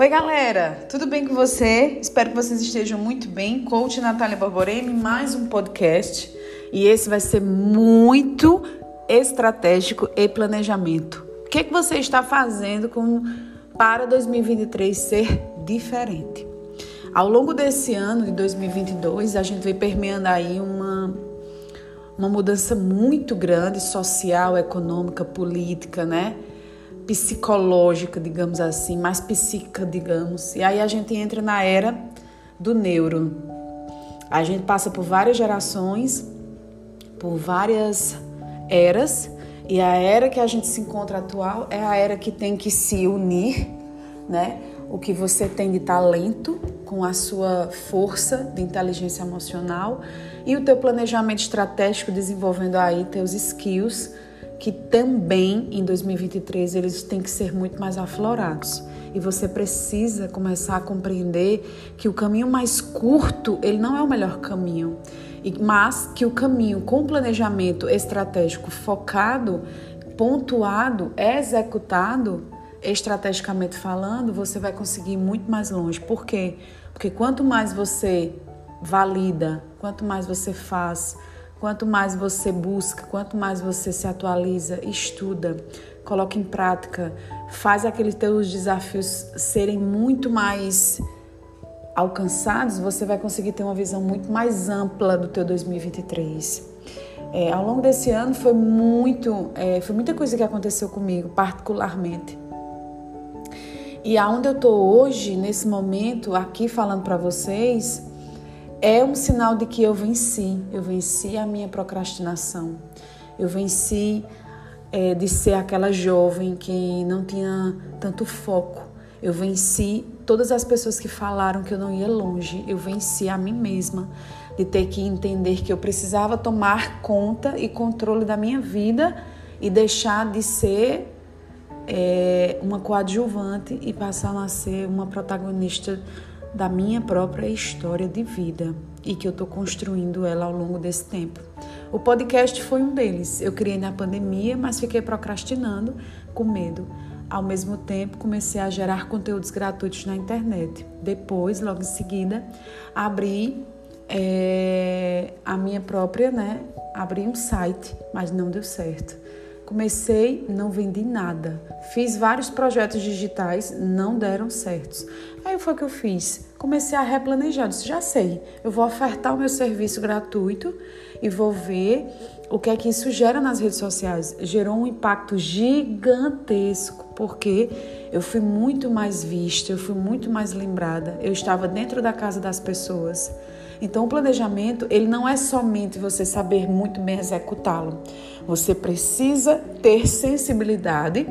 Oi, galera, tudo bem com você? Espero que vocês estejam muito bem. Coach Natália Borborema, mais um podcast. E esse vai ser muito estratégico e planejamento. O que, é que você está fazendo com, para 2023 ser diferente? Ao longo desse ano de 2022, a gente vem permeando aí uma, uma mudança muito grande social, econômica, política, né? Psicológica, digamos assim, mais psíquica, digamos. E aí a gente entra na era do neuro. A gente passa por várias gerações, por várias eras, e a era que a gente se encontra atual é a era que tem que se unir, né? O que você tem de talento com a sua força de inteligência emocional e o teu planejamento estratégico desenvolvendo aí teus skills que também em 2023 eles têm que ser muito mais aflorados. E você precisa começar a compreender que o caminho mais curto, ele não é o melhor caminho, mas que o caminho com planejamento estratégico focado, pontuado, executado, estrategicamente falando, você vai conseguir ir muito mais longe. Por quê? Porque quanto mais você valida, quanto mais você faz, Quanto mais você busca, quanto mais você se atualiza, estuda, coloca em prática, faz aqueles teus desafios serem muito mais alcançados, você vai conseguir ter uma visão muito mais ampla do teu 2023. É, ao longo desse ano foi muito, é, foi muita coisa que aconteceu comigo, particularmente. E aonde eu tô hoje, nesse momento, aqui falando para vocês, é um sinal de que eu venci, eu venci a minha procrastinação, eu venci é, de ser aquela jovem que não tinha tanto foco, eu venci todas as pessoas que falaram que eu não ia longe, eu venci a mim mesma de ter que entender que eu precisava tomar conta e controle da minha vida e deixar de ser é, uma coadjuvante e passar a ser uma protagonista da minha própria história de vida e que eu estou construindo ela ao longo desse tempo. O podcast foi um deles. Eu criei na pandemia, mas fiquei procrastinando com medo. Ao mesmo tempo, comecei a gerar conteúdos gratuitos na internet. Depois, logo em seguida, abri é, a minha própria, né? Abri um site, mas não deu certo. Comecei, não vendi nada. Fiz vários projetos digitais, não deram certos. Aí foi o que eu fiz. Comecei a replanejar. Disse, já sei, eu vou ofertar o meu serviço gratuito e vou ver o que é que isso gera nas redes sociais. Gerou um impacto gigantesco, porque eu fui muito mais vista, eu fui muito mais lembrada. Eu estava dentro da casa das pessoas. Então, o planejamento, ele não é somente você saber muito bem executá-lo. Você precisa ter sensibilidade,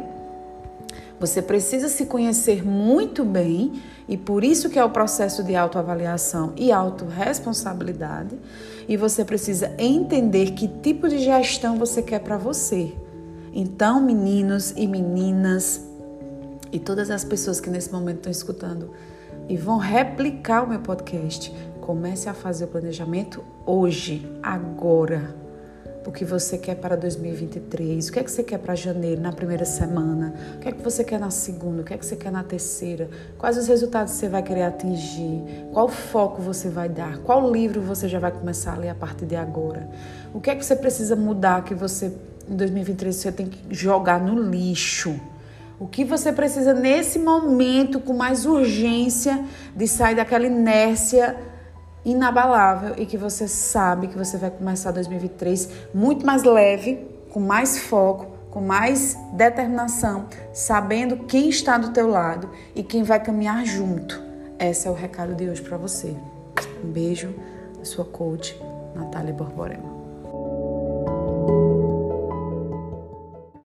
você precisa se conhecer muito bem e por isso que é o processo de autoavaliação e autorresponsabilidade. E você precisa entender que tipo de gestão você quer para você. Então, meninos e meninas e todas as pessoas que nesse momento estão escutando e vão replicar o meu podcast, Comece a fazer o planejamento hoje, agora. O que você quer para 2023? O que é que você quer para janeiro, na primeira semana? O que é que você quer na segunda? O que é que você quer na terceira? Quais os resultados você vai querer atingir? Qual foco você vai dar? Qual livro você já vai começar a ler a partir de agora? O que é que você precisa mudar que você em 2023 você tem que jogar no lixo? O que você precisa nesse momento com mais urgência de sair daquela inércia inabalável e que você sabe que você vai começar 2023 muito mais leve, com mais foco, com mais determinação, sabendo quem está do teu lado e quem vai caminhar junto. Esse é o recado de hoje para você. Um beijo, sua coach Natália Borborema.